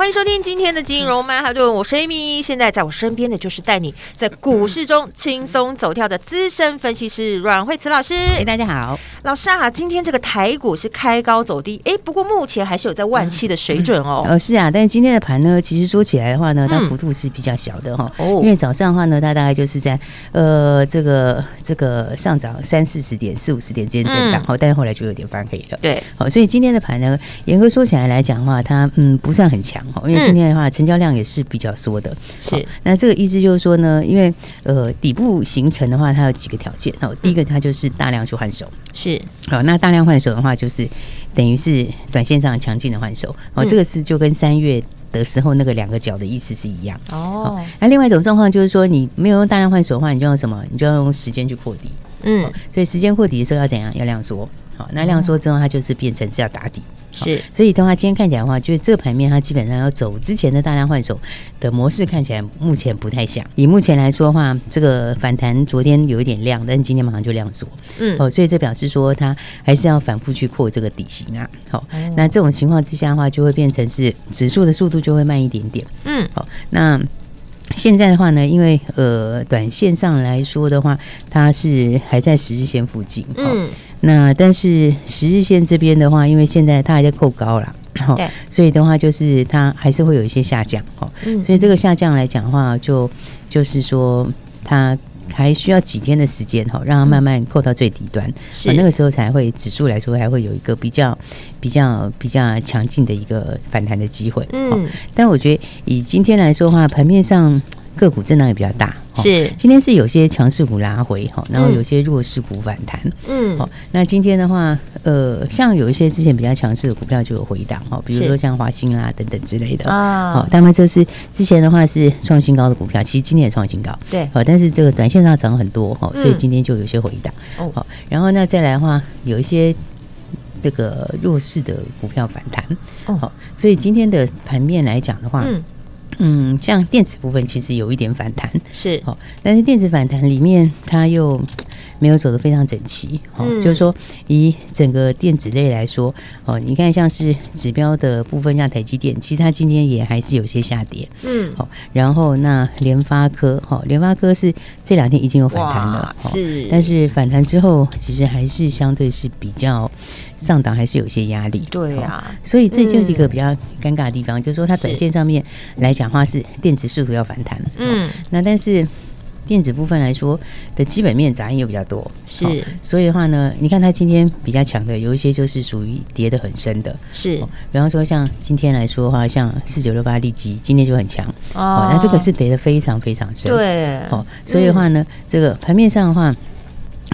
欢迎收听今天的金融曼哈顿，我是 Amy，现在在我身边的就是带你在股市中轻松走跳的资深分析师阮慧慈老师。哎，大家好，老师啊，今天这个台股是开高走低，哎，不过目前还是有在万七的水准哦。呃，是啊，但是今天的盘呢，其实说起来的话呢，它幅度是比较小的哈。哦，因为早上的话呢，它大概就是在呃这个这个上涨三四十点、四五十点之间震荡，好，但是后来就有点翻黑了。对，好，所以今天的盘呢，严格说起来来讲的话，它嗯不算很强。因为今天的话，成交量也是比较缩的。是，那这个意思就是说呢，因为呃底部形成的话，它有几个条件。哦，第一个它就是大量去换手。是，好，那大量换手的话，就是等于是短线上强劲的换手。哦，这个是就跟三月的时候那个两个角的意思是一样。哦，那另外一种状况就是说，你没有用大量换手的话，你就用什么？你就要用时间去破底。嗯，所以时间破底的时候要怎样？要量缩。好，那量缩之后，它就是变成是要打底。是，所以的话，今天看起来的话，就是这个盘面它基本上要走之前的大量换手的模式，看起来目前不太像。以目前来说的话，这个反弹昨天有一点量，但是今天马上就量缩。嗯，哦，所以这表示说它还是要反复去扩这个底型啊。好，那这种情况之下的话，就会变成是指数的速度就会慢一点点。嗯，好，那现在的话呢，因为呃，短线上来说的话，它是还在十日线附近。嗯。那但是十日线这边的话，因为现在它还在扣高了，好，所以的话就是它还是会有一些下降，哦，所以这个下降来讲的话，就就是说它还需要几天的时间，哈，让它慢慢扣到最底端，是。那个时候才会指数来说还会有一个比较比较比较强劲的一个反弹的机会，嗯，但我觉得以今天来说的话，盘面上。个股震荡也比较大，是。今天是有些强势股拉回哈，然后有些弱势股反弹，嗯，好，那今天的话，呃，像有一些之前比较强势的股票就有回档哈，比如说像华兴啦等等之类的啊，好，他们就是之前的话是创新高的股票，其实今天也创新高，对，好，但是这个短线上涨很多哈，所以今天就有些回档，好，然后那再来的话，有一些这个弱势的股票反弹，好，所以今天的盘面来讲的话，嗯。嗯，像电子部分其实有一点反弹，是。哦，但是电子反弹里面它又没有走得非常整齐，哦，嗯、就是说以整个电子类来说，哦，你看像是指标的部分，像台积电，其实它今天也还是有些下跌，嗯，好，然后那联发科，哈，联发科是这两天已经有反弹了，是，但是反弹之后，其实还是相对是比较。上档还是有一些压力，对呀、啊，所以这就是一个比较尴尬的地方，嗯、就是说它短线上面来讲话是电子似乎要反弹，嗯，那但是电子部分来说的基本面杂音又比较多，是，所以的话呢，你看它今天比较强的有一些就是属于跌得很深的，是，比方说像今天来说的话，像四九六八利基今天就很强，哦，那这个是跌得非常非常深，对，哦，所以的话呢，嗯、这个盘面上的话。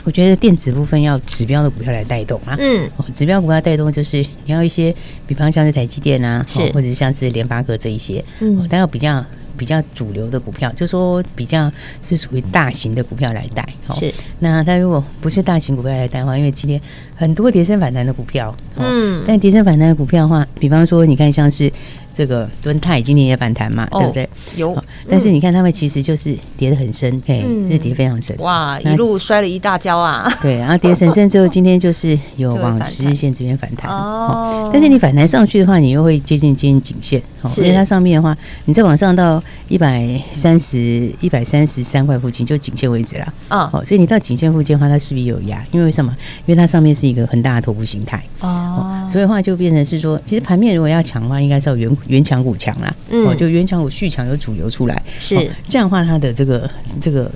我觉得电子部分要指标的股票来带动啊，嗯，指标股票带动就是你要一些，比方像是台积电啊，是。或者像是联发科这一些，嗯，但要比较比较主流的股票，就说比较是属于大型的股票来带，是。那它如果不是大型股票来带的话，因为今天很多跌升反弹的股票，嗯，但跌升反弹的股票的话，比方说你看像是。这个敦泰今年也反弹嘛，对不对？有，但是你看他们其实就是跌得很深，对，是跌非常深。哇，一路摔了一大跤啊！对，然后跌很深之后，今天就是有往十日线这边反弹。哦，但是你反弹上去的话，你又会接近接近颈线，因为它上面的话，你再往上到一百三十一百三十三块附近，就颈线位置了。啊，好，所以你到颈线附近的话，它势必有压，因为什么？因为它上面是一个很大的头部形态。哦，所以的话就变成是说，其实盘面如果要强的话，应该是要原。原强股强啦，哦，就原强股续强有主流出来，是。这样的话，它的这个这个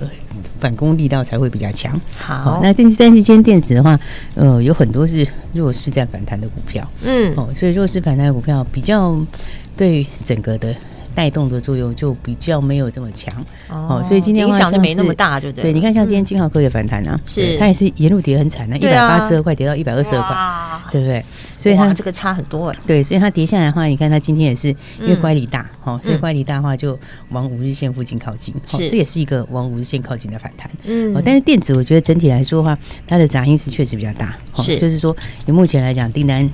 反攻力道才会比较强。好，那但是但是今天电子的话，呃，有很多是弱势在反弹的股票，嗯，哦，所以弱势反弹的股票比较对整个的带动的作用就比较没有这么强哦，所以今天影响就没那么大，对不对？对，你看像今天金浩科也反弹啊，是它也是沿路跌很惨的，一百八十二块跌到一百二十二块，对不对？所以它这个差很多哎。对，所以它跌下来的话，你看它今天也是因为乖离大，哦，所以乖离大的话就往五日线附近靠近，是这也是一个往五日线靠近的反弹。嗯，但是电子我觉得整体来说的话，它的杂音是确实比较大，是就是说你目前来讲订单。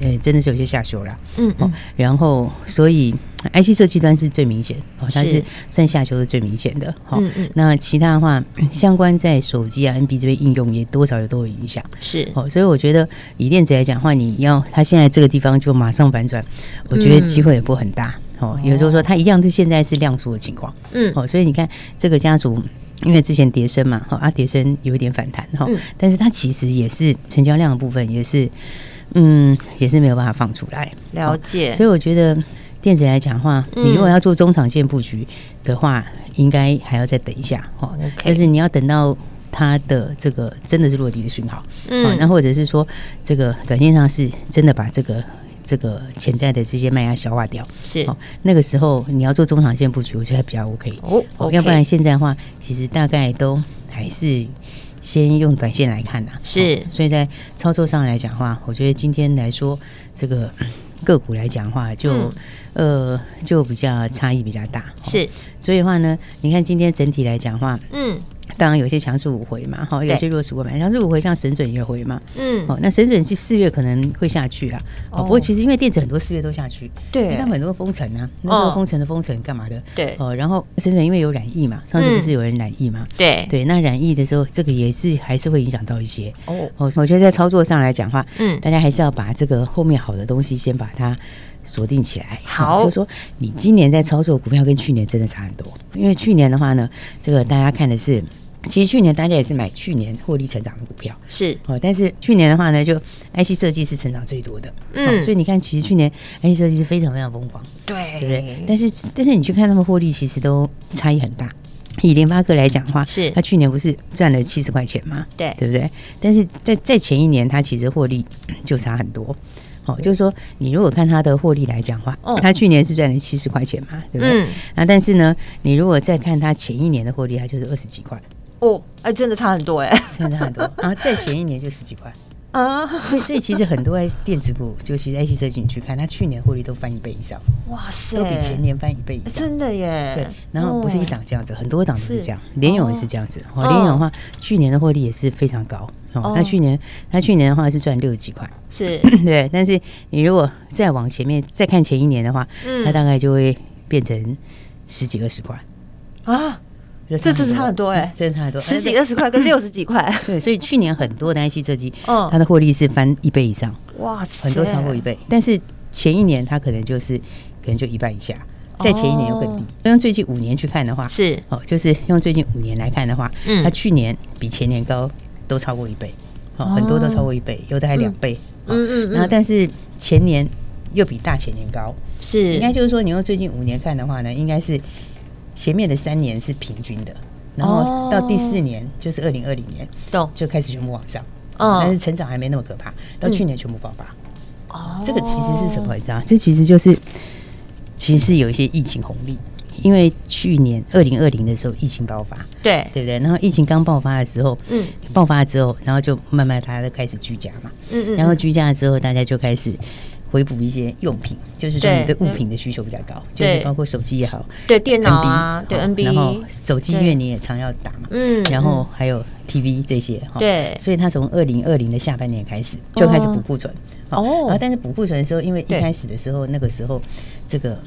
呃，真的是有些下修了，嗯，嗯，然后所以 IC 设计端是最明显，哦，它是。算下修是最明显的，好，嗯嗯，那其他的话，相关在手机啊、NB 这边应用也多少有都有影响，是，哦，所以我觉得以电子来讲的话，你要它现在这个地方就马上反转，我觉得机会也不很大，哦，有时候说它一样是现在是量缩的情况，嗯，哦，所以你看这个家族，因为之前跌升嘛，哈啊，跌升有一点反弹，哈，但是它其实也是成交量的部分也是。嗯，也是没有办法放出来。了解，所以我觉得电子来讲的话，你如果要做中长线布局的话，应该还要再等一下哈。但是你要等到它的这个真的是落地的讯号，嗯，那或者是说这个短线上是真的把这个这个潜在的这些卖压消化掉，是。那个时候你要做中长线布局，我觉得还比较 OK 哦。要不然现在的话，其实大概都还是。先用短线来看呐，是，所以在操作上来讲的话，我觉得今天来说，这个个股来讲的话，就、嗯、呃就比较差异比较大，是，所以的话呢，你看今天整体来讲的话，嗯。当然有些强势五回嘛，哈，有些弱势五回，强势五回像神准也回嘛，嗯，哦，那神准是四月可能会下去啊，哦，不过其实因为电子很多四月都下去，对，因为他们很多封城啊，那时候封城的封城干嘛的，对，哦，然后神准因为有染疫嘛，上次不是有人染疫嘛，对，对，那染疫的时候，这个也是还是会影响到一些，哦，我觉得在操作上来讲话，嗯，大家还是要把这个后面好的东西先把它锁定起来，好，就是说你今年在操作股票跟去年真的差很多，因为去年的话呢，这个大家看的是。其实去年大家也是买去年获利成长的股票，是哦。但是去年的话呢，就 IC 设计是成长最多的，嗯。所以你看，其实去年 IC 设计是非常非常疯狂，对，对不对？但是但是你去看他们获利，其实都差异很大。以联发科来讲的话，是他去年不是赚了七十块钱吗？对，对不对？但是在在前一年，他其实获利就差很多。哦，就是说，你如果看他的获利来讲的话，他去年是赚了七十块钱嘛，对不对？嗯。那但是呢，你如果再看他前一年的获利，它就是二十几块。哦，哎，真的差很多哎，真的差很多。然后再前一年就十几块啊，所以所以其实很多电子股，就其实 IC 设计你去看，它去年获利都翻一倍以上，哇塞，都比前年翻一倍以上，真的耶。对，然后不是一档这样子，很多档都是这样，联咏也是这样子。哦，联咏的话，去年的获利也是非常高。哦。那去年，他去年的话是赚六十几块，是。对。但是你如果再往前面再看前一年的话，嗯。它大概就会变成十几二十块。啊。这次差很多哎，真的差很多，十几二十块跟 六十几块。对，所以去年很多的 IC 设计，嗯，它的获利是翻一倍以上，哇塞，很多超过一倍。但是前一年它可能就是可能就一半以下，再前一年又更低。用最近五年去看的话，是哦，就是用最近五年来看的话，嗯，它去年比前年高都超过一倍，哦，很多都超过一倍，有的还两倍，嗯嗯。然后但是前年又比大前年高，是应该就是说你用最近五年看的话呢，应该是。前面的三年是平均的，然后到第四年就是二零二零年，就开始全部往上，但是成长还没那么可怕。到去年全部爆发，哦，这个其实是什么？你知道？这其实就是，其实是有一些疫情红利，因为去年二零二零的时候疫情爆发，对对不对？然后疫情刚爆发的时候，嗯，爆发了之后，然后就慢慢大家都开始居家嘛，嗯嗯，然后居家了之后，大家就开始。回补一些用品，就是说你的物品的需求比较高，就是包括手机也好，对电脑啊，对 NB，然后手机因为你也常要打嘛，嗯，然后还有 TV 这些，对，所以他从二零二零的下半年开始就开始补库存，哦，然后但是补库存的时候，因为一开始的时候那个时候这个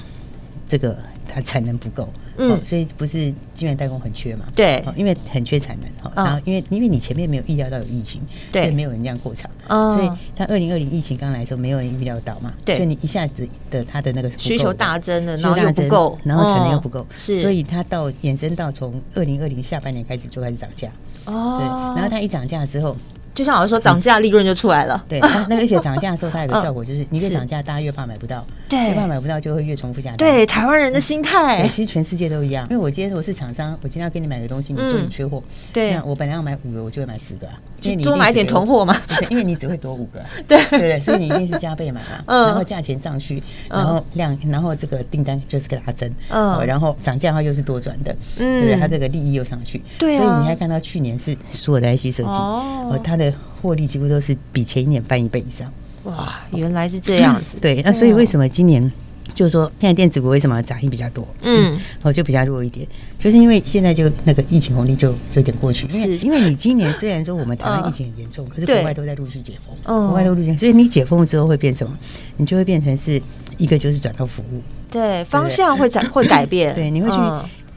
这个它产能不够。嗯，所以不是晶圆代工很缺嘛？对，因为很缺产能哈。然后因为因为你前面没有预料到有疫情，对，所以没有人这样扩厂，所以它二零二零疫情刚来的时候，没有人预料到嘛。对，所以你一下子的它的那个需求大增了，然后又不够，然后产能又不够，是，所以它到延伸到从二零二零下半年开始就开始涨价。哦，对，然后它一涨价之后，就像老师说，涨价利润就出来了。对，那那而且涨价的时候，它有个 效果，就是你越涨价，大家越怕买不到，对，越怕买不到就会越重复下单。对，台湾人的心态，其实全世界都一样。因为我今天我是厂商，我今天要给你买个东西，你说你缺货，对，那我本来要买五个，我就会买十个。啊，因为你多买点囤货嘛，因为你只会多五个，对。对对，所以你一定是加倍买嘛，然后价钱上去，然后量，然后这个订单就是给它增，嗯，然后涨价的话又是多赚的，嗯，对不对？它这个利益又上去，对，所以你还看到去年是所有的 IC 设计，哦，它的。获利几乎都是比前一年翻一倍以上，哇！原来是这样子。对，那所以为什么今年就是说现在电子股为什么涨幅比较多？嗯，哦，就比较弱一点，就是因为现在就那个疫情红利就有点过去。因为因为你今年虽然说我们台湾疫情很严重，可是国外都在陆续解封，国外都陆续，所以你解封之后会变什么？你就会变成是一个就是转到服务，对，方向会改会改变，对，你会去。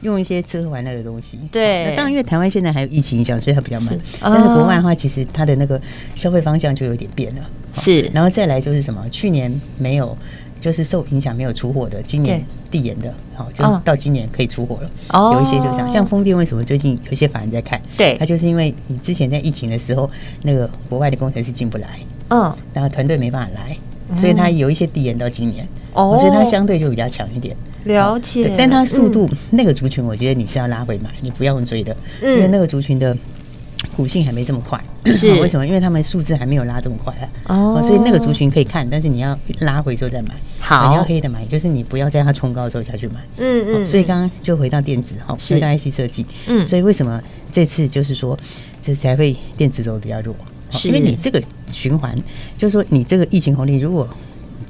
用一些吃喝玩乐的东西，对。那当然，因为台湾现在还有疫情影响，所以它比较慢。但是国外的话，其实它的那个消费方向就有点变了。是。然后再来就是什么？去年没有，就是受影响没有出货的，今年递延的，好，就是到今年可以出货了。哦。有一些就这样，像风电为什么最近有一些法人在看？对。它就是因为你之前在疫情的时候，那个国外的工程师进不来，嗯，然后团队没办法来。所以它有一些递延到今年，哦，所以它相对就比较强一点。了解，但它速度那个族群，我觉得你是要拉回买，你不要用追的，因为那个族群的股性还没这么快。是 为什么？因为他们数字还没有拉这么快啊。哦，所以那个族群可以看，但是你要拉回之后再买。好，你要黑的买，就是你不要在它冲高的时候下去买。嗯嗯。所以刚刚就回到电子哈，回到 IC 设计。嗯。所以为什么这次就是说，这才会电子走比较弱？因为你这个循环，就是说你这个疫情红利如果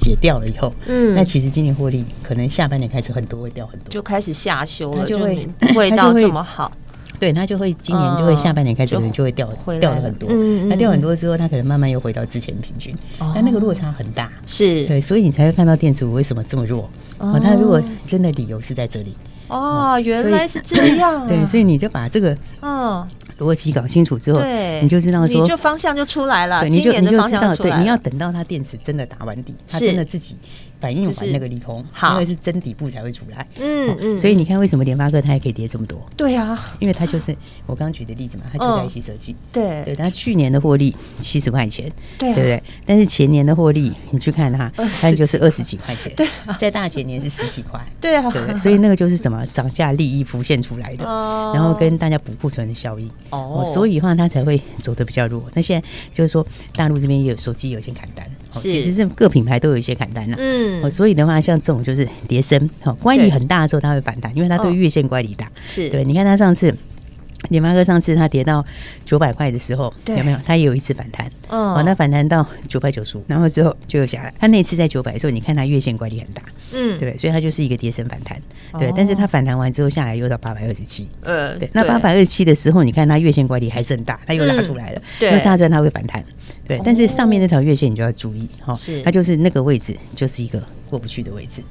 解掉了以后，嗯，那其实今年获利可能下半年开始很多会掉很多，就开始下修了，就会 不会到这么好。对，它就会今年就会下半年开始可能就会掉掉了很多，那掉很多之后，它可能慢慢又回到之前平均，但那个落差很大，是。对，所以你才会看到电子股为什么这么弱。哦，它如果真的理由是在这里，哦，原来是这样，对，所以你就把这个，嗯。逻辑搞清楚之后，对，你就知道说，你就方向就出来了。对，你就你就知道，对，你要等到它电池真的打完底，它真的自己反应完那个利空，因为是真底部才会出来。嗯嗯。所以你看，为什么联发科它也可以跌这么多？对啊，因为它就是我刚刚举的例子嘛，它就在一起设计。对对，它去年的获利七十块钱，对不对？但是前年的获利，你去看它，它就是二十几块钱。对，在大前年是十几块。对啊，对，所以那个就是什么涨价利益浮现出来的，然后跟大家补库存的效应。哦，所以的话它才会走得比较弱。那现在就是说，大陆这边也有手机有些砍单，其实是各品牌都有一些砍单了。嗯，所以的话，像这种就是跌升，好，乖离很大的时候，它会反弹，因为它对月线乖离大。是对，你看它上次。联发科上次它跌到九百块的时候，有没有？它也有一次反弹，哦，那反弹到九百九十五，然后之后就又下来。它那次在九百的时候，你看它月线乖离很大，嗯，对，所以它就是一个跌升反弹，对。但是它反弹完之后下来又到八百二十七，呃，对。那八百二十七的时候，你看它月线乖离还是很大，它又拉出来了，对。那大致它会反弹，对。但是上面那条月线你就要注意，哈，是它就是那个位置就是一个过不去的位置。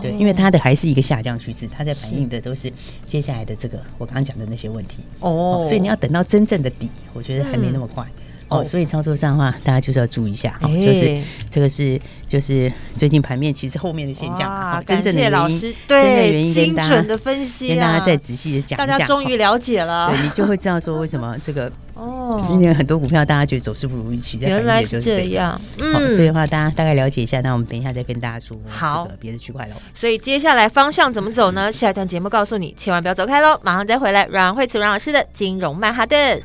对，因为它的还是一个下降趋势，它在反映的都是接下来的这个我刚刚讲的那些问题。哦，所以你要等到真正的底，我觉得还没那么快。哦，所以操作上的话，大家就是要注意一下，就是这个是就是最近盘面其实后面的现象，真正的原因，对，精准的分析，跟大家再仔细的讲，大家终于了解了，对，你就会知道说为什么这个哦，今年很多股票大家觉得走势不如预期，原来是这样，嗯，所以的话大家大概了解一下，那我们等一下再跟大家说好别的区块喽。所以接下来方向怎么走呢？下一段节目告诉你，千万不要走开喽，马上再回来，阮慧慈阮老师的金融曼哈顿。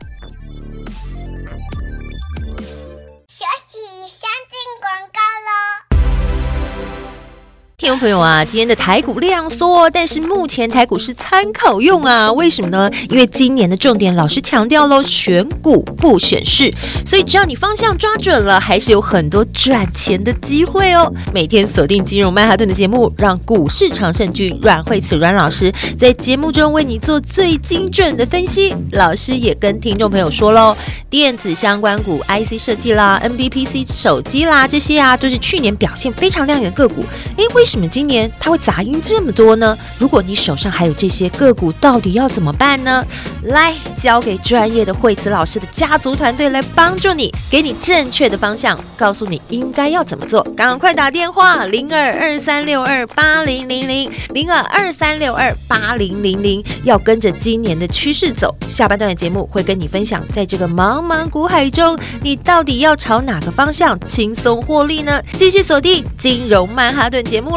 听众朋友啊，今天的台股量缩，但是目前台股是参考用啊，为什么呢？因为今年的重点老师强调喽，选股不选市，所以只要你方向抓准了，还是有很多赚钱的机会哦。每天锁定金融曼哈顿的节目，让股市常胜军阮慧慈阮老师在节目中为你做最精准的分析。老师也跟听众朋友说喽，电子相关股、IC 设计啦、NBPC 手机啦这些啊，都是去年表现非常亮眼的个股。诶，为为什么今年它会杂音这么多呢？如果你手上还有这些个股，到底要怎么办呢？来，交给专业的惠慈老师的家族团队来帮助你，给你正确的方向，告诉你应该要怎么做。赶快打电话零二二三六二八零零零零二二三六二八零零零，要跟着今年的趋势走。下半段的节目会跟你分享，在这个茫茫股海中，你到底要朝哪个方向轻松获利呢？继续锁定金融曼哈顿节目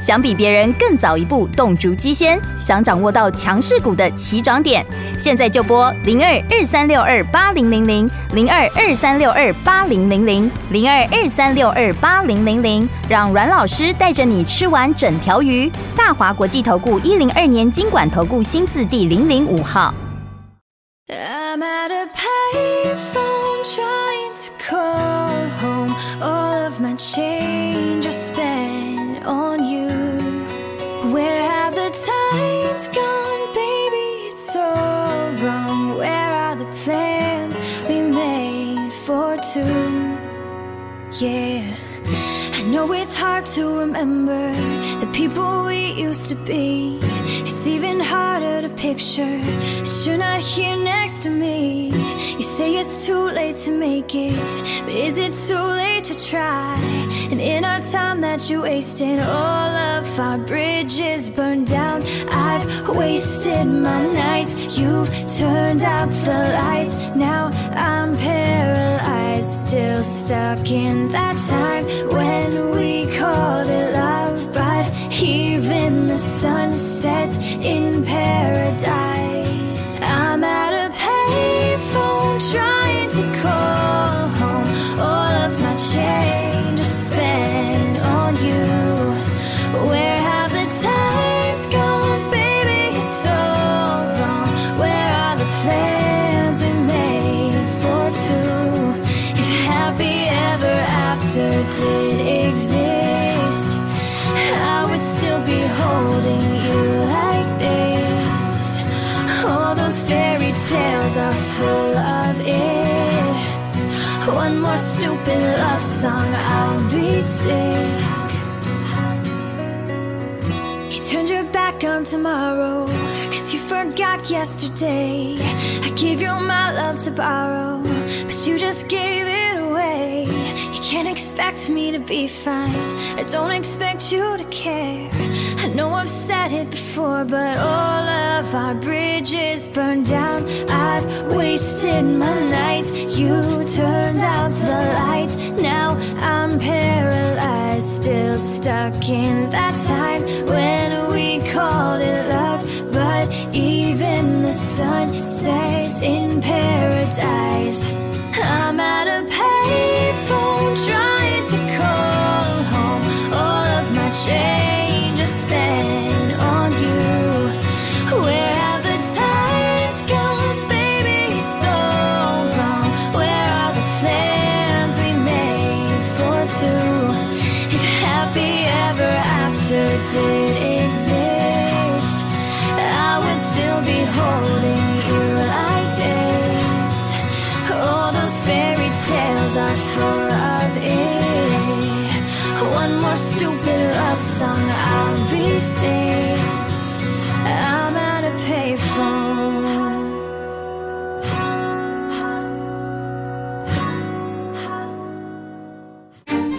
想比别人更早一步动足机先，想掌握到强势股的起涨点，现在就拨零二二三六二八零零零零二二三六二八零零零零二二三六二八零零零，让阮老师带着你吃完整条鱼。大华国际投顾一零二年金管投顾新字第零零五号。I'm at a payphone trying to call home. All of my change Yeah, I know it's hard to remember the people we used to be. It's even harder to picture that you're not here next to me. You say it's too late to make it, but is it too late to try? And in our time that you wasted, all of our bridges burned down. I've wasted my nights, you've turned out the lights. Now I'm paralyzed, still stuck in that time when we called it love. But even the sun sets in paradise. After did exist, I would still be holding you like this. All those fairy tales are full of it. One more stupid love song, I'll be sick. You turned your back on tomorrow, cause you forgot yesterday. I gave you my love to borrow, but you just gave it can't expect me to be fine, I don't expect you to care. I know I've said it before, but all of our bridges burned down. I've wasted my nights, you turned out the lights. Now I'm paralyzed, still stuck in that time when we called it love. But even the sun sets in paradise.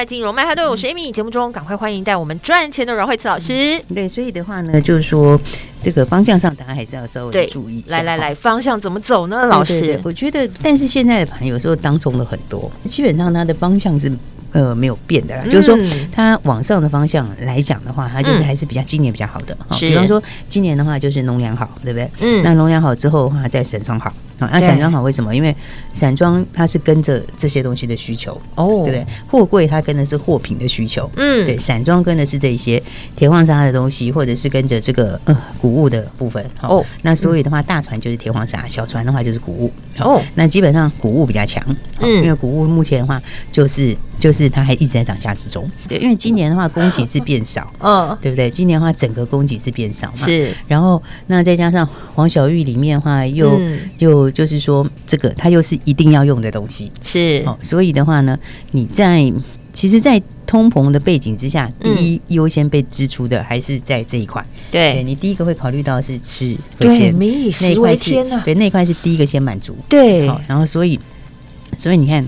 在金融曼哈顿，我是 Amy。节目中赶快欢迎带我们赚钱的阮慧慈老师。对，所以的话呢，就是说这个方向上，大家还是要稍微注意。来来来，方向怎么走呢？老师，对对对，我觉得，但是现在的盘有时候当中了很多，基本上它的方向是。呃，没有变的啦，嗯、就是说它往上的方向来讲的话，它就是还是比较今年比较好的。嗯、比方说今年的话，就是农粮好，对不对？嗯。那农粮好之后的话，再散装好。啊，那散装好为什么？因为散装它是跟着这些东西的需求，哦，对不对？货柜它跟的是货品的需求，嗯，对。散装跟的是这些铁矿砂的东西，或者是跟着这个呃谷物的部分。哦。那所以的话，大船就是铁矿砂，小船的话就是谷物。哦。那基本上谷物比较强，嗯，因为谷物目前的话就是。就是它还一直在涨价之中，对，因为今年的话供给是变少，嗯，对不对？今年的话整个供给是变少嘛，是。然后那再加上黄小玉里面的话又又就是说这个它又是一定要用的东西，是哦。所以的话呢，你在其实，在通膨的背景之下，第一优先被支出的还是在这一块，对，你第一个会考虑到是吃，对，民以食为天呐，对，那块是第一个先满足，对。然后所以所以你看。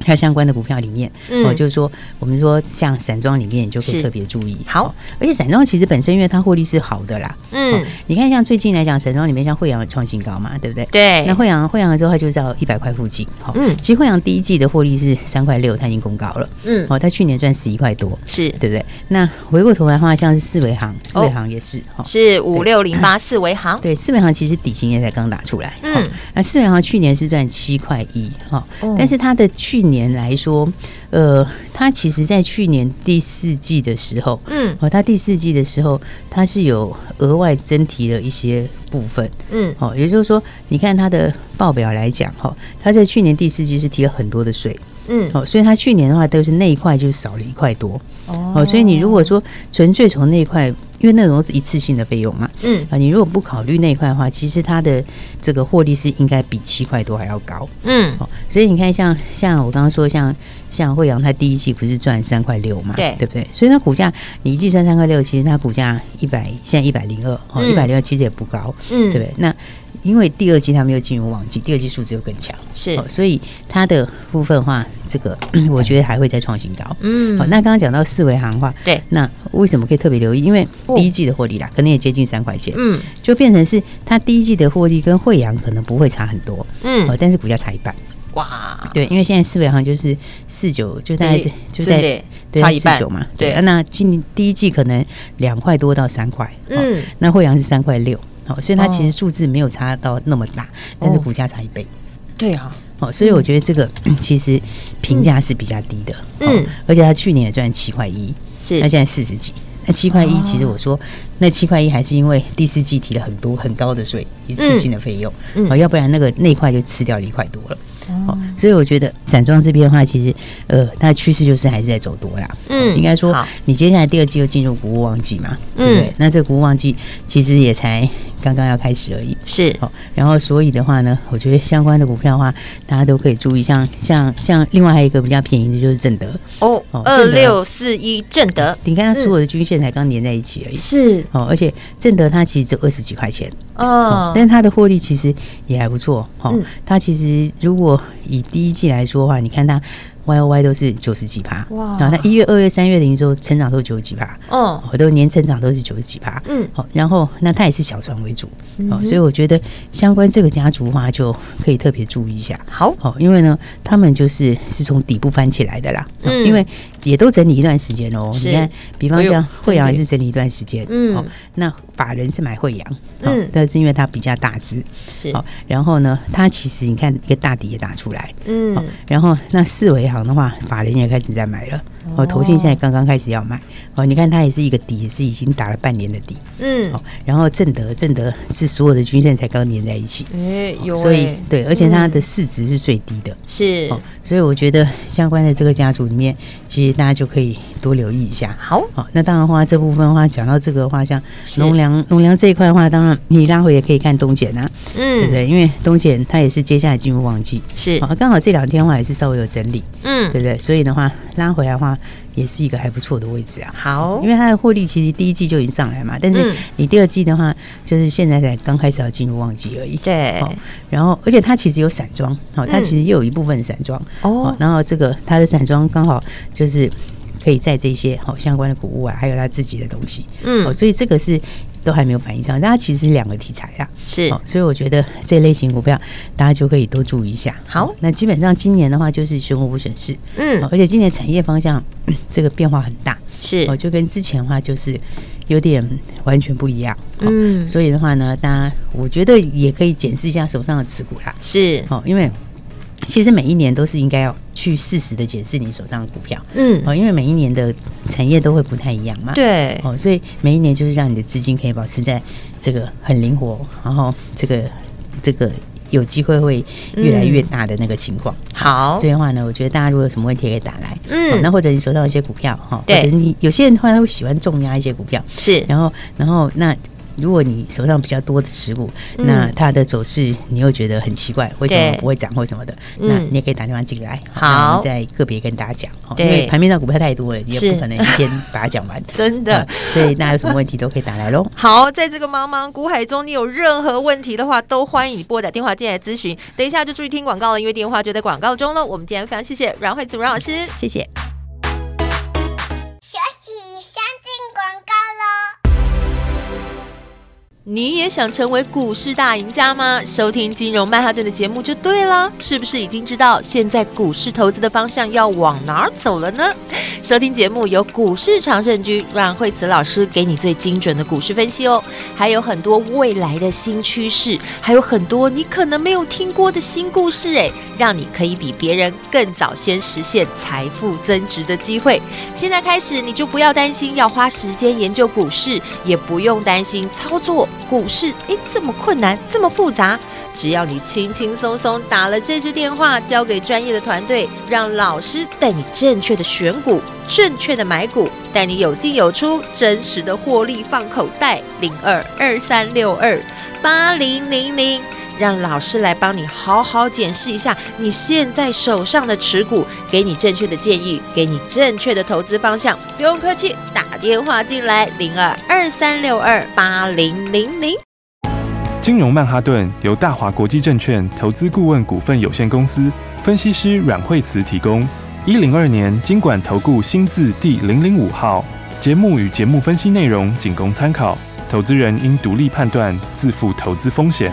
还有相关的股票里面，哦，就是说，我们说像散装里面，你就可以特别注意。好，而且散装其实本身因为它获利是好的啦。嗯，你看像最近来讲，散装里面像惠阳创新高嘛，对不对？对。那慧洋慧洋之后，它就是到一百块附近。好，嗯，其实惠阳第一季的获利是三块六，它已经公告了。嗯，哦，它去年赚十一块多，是对不对？那回过头来的话，像是四维行，四维行也是，是五六零八四维航。对，四维行其实底薪也才刚打出来。嗯，那四维行去年是赚七块一，哈，但是它的去年来说，呃，它其实，在去年第四季的时候，嗯，哦，它第四季的时候，它是有额外增提了一些部分，嗯，哦，也就是说，你看它的报表来讲，哈，它在去年第四季是提了很多的税，嗯，哦，所以它去年的话都是那一块就少了一块多，哦，所以你如果说纯粹从那一块。因为那种是一次性的费用嘛，嗯。啊，你如果不考虑那一块的话，其实它的这个获利是应该比七块多还要高，嗯，哦，所以你看像像我刚刚说像像惠阳，它第一季不是赚三块六嘛，对。对不对？所以它股价你一计算三块六，其实它股价一百现在一百零二，哦，一百零二其实也不高，嗯，对不对？那因为第二季他们又进入旺季，第二季数字又更强，是，哦，所以它的部分的话，这个 我觉得还会再创新高，嗯，好，那刚刚讲到四维航的话，对，那为什么可以特别留意？因为第一季的获利啦，可能也接近三块钱，嗯，就变成是它第一季的获利跟惠阳可能不会差很多，嗯，哦，但是股价差一半，哇，对，因为现在四维行就是四九，就大概就在差一半。嘛，对，那今年第一季可能两块多到三块，嗯，那惠阳是三块六。哦，所以它其实数字没有差到那么大，哦、但是股价差一倍。对啊，哦，所以我觉得这个、嗯、其实评价是比较低的。嗯，而且它去年也赚七块一，是那现在四十几，那七块一其实我说、哦、那七块一还是因为第四季提了很多很高的税，一次性的费用，嗯，哦，要不然那个那块就吃掉了一块多了。哦，所以我觉得散装这边的话，其实呃，它的趋势就是还是在走多啦。嗯，应该说你接下来第二季又进入谷物旺季嘛，对不对？那这个谷物旺季其实也才刚刚要开始而已。是，哦，然后所以的话呢，我觉得相关的股票的话，大家都可以注意，像像像另外还有一个比较便宜的就是正德。哦，二六四一正德，你看它所有的均线才刚连在一起而已。是，哦，而且正德它其实只有二十几块钱。哦，但是它的获利其实也还不错，哈，它其实如果以第一季来说的话，你看它 Y O Y 都是九十几趴，哇！然后它一月、二月、三月的营收成长都是九十几趴，哦，我都年成长都是九十几趴，嗯，好，然后那它也是小船为主，哦，所以我觉得相关这个家族的话就可以特别注意一下，好，哦，因为呢，他们就是是从底部翻起来的啦，嗯，因为也都整理一段时间哦，你看，比方像惠阳也是整理一段时间，嗯，哦，那法人是买惠阳，嗯，但是因为它比较大只，是，好，然后呢，它其实你看一个大底也打出来，嗯，然后那四维行的话，法人也开始在买了。哦，投信现在刚刚开始要买哦，你看它也是一个底，也是已经打了半年的底，嗯，哦，然后正德正德是所有的均线才刚连在一起，哎，有，所以对，而且它的市值是最低的，是，哦，所以我觉得相关的这个家族里面，其实大家就可以多留意一下。好，好，那当然的话，这部分的话讲到这个的话，像农粮农粮这一块的话，当然你拉回也可以看东碱啊，嗯，对不对？因为东碱它也是接下来进入旺季，是，好，刚好这两天的话也是稍微有整理，嗯，对不对？所以的话拉回来的话。也是一个还不错的位置啊。好，因为它的获利其实第一季就已经上来嘛，但是你第二季的话，就是现在才刚开始要进入旺季而已。对。然后，而且它其实有散装，哦，它其实又有一部分散装。哦。然后这个它的散装刚好就是可以在这些好相关的谷物啊，还有它自己的东西。嗯。哦所以这个是。都还没有反应上，但它其实是两个题材啊，是，所以我觉得这类型股票大家就可以多注意一下。好，那基本上今年的话就是选股不选市，嗯，而且今年产业方向 这个变化很大，是，哦，就跟之前的话就是有点完全不一样，嗯，所以的话呢，大家我觉得也可以检视一下手上的持股啦，是，哦，因为。其实每一年都是应该要去适时的检视你手上的股票，嗯，哦，因为每一年的产业都会不太一样嘛，对，哦，所以每一年就是让你的资金可以保持在这个很灵活，然后这个这个有机会会越来越大的那个情况。好，所以的话呢，我觉得大家如果有什么问题可以打来，嗯，那或者你手上有一些股票哈，对，或者你有些人的话会喜欢重压一些股票，是，然后然后那。如果你手上比较多的持股，嗯、那它的走势你又觉得很奇怪，为什么不会涨或什么的？嗯、那你也可以打电话进来，好，再个别跟大家讲。对因为盘面上股票太多了，你也不可能一天把它讲完。真的、嗯，所以大家有什么问题都可以打来喽。好，在这个茫茫股海中，你有任何问题的话，都欢迎你拨打电话进来咨询。等一下就注意听广告了，因为电话就在广告中了。我们今天非常谢谢阮慧慈阮老师，谢谢。你也想成为股市大赢家吗？收听金融曼哈顿的节目就对了，是不是已经知道现在股市投资的方向要往哪儿走了呢？收听节目由股市常胜军阮慧慈老师给你最精准的股市分析哦，还有很多未来的新趋势，还有很多你可能没有听过的新故事诶，让你可以比别人更早先实现财富增值的机会。现在开始你就不要担心要花时间研究股市，也不用担心操作。股市诶，这么困难，这么复杂，只要你轻轻松松打了这支电话，交给专业的团队，让老师带你正确的选股，正确的买股，带你有进有出，真实的获利放口袋。零二二三六二八零零零，让老师来帮你好好检视一下你现在手上的持股，给你正确的建议，给你正确的投资方向。不用客气，打电话进来，零二二三六二八零零零。金融曼哈顿由大华国际证券投资顾问股份有限公司分析师阮慧慈提供。一零二年经管投顾新字第零零五号。节目与节目分析内容仅供参考，投资人应独立判断，自负投资风险。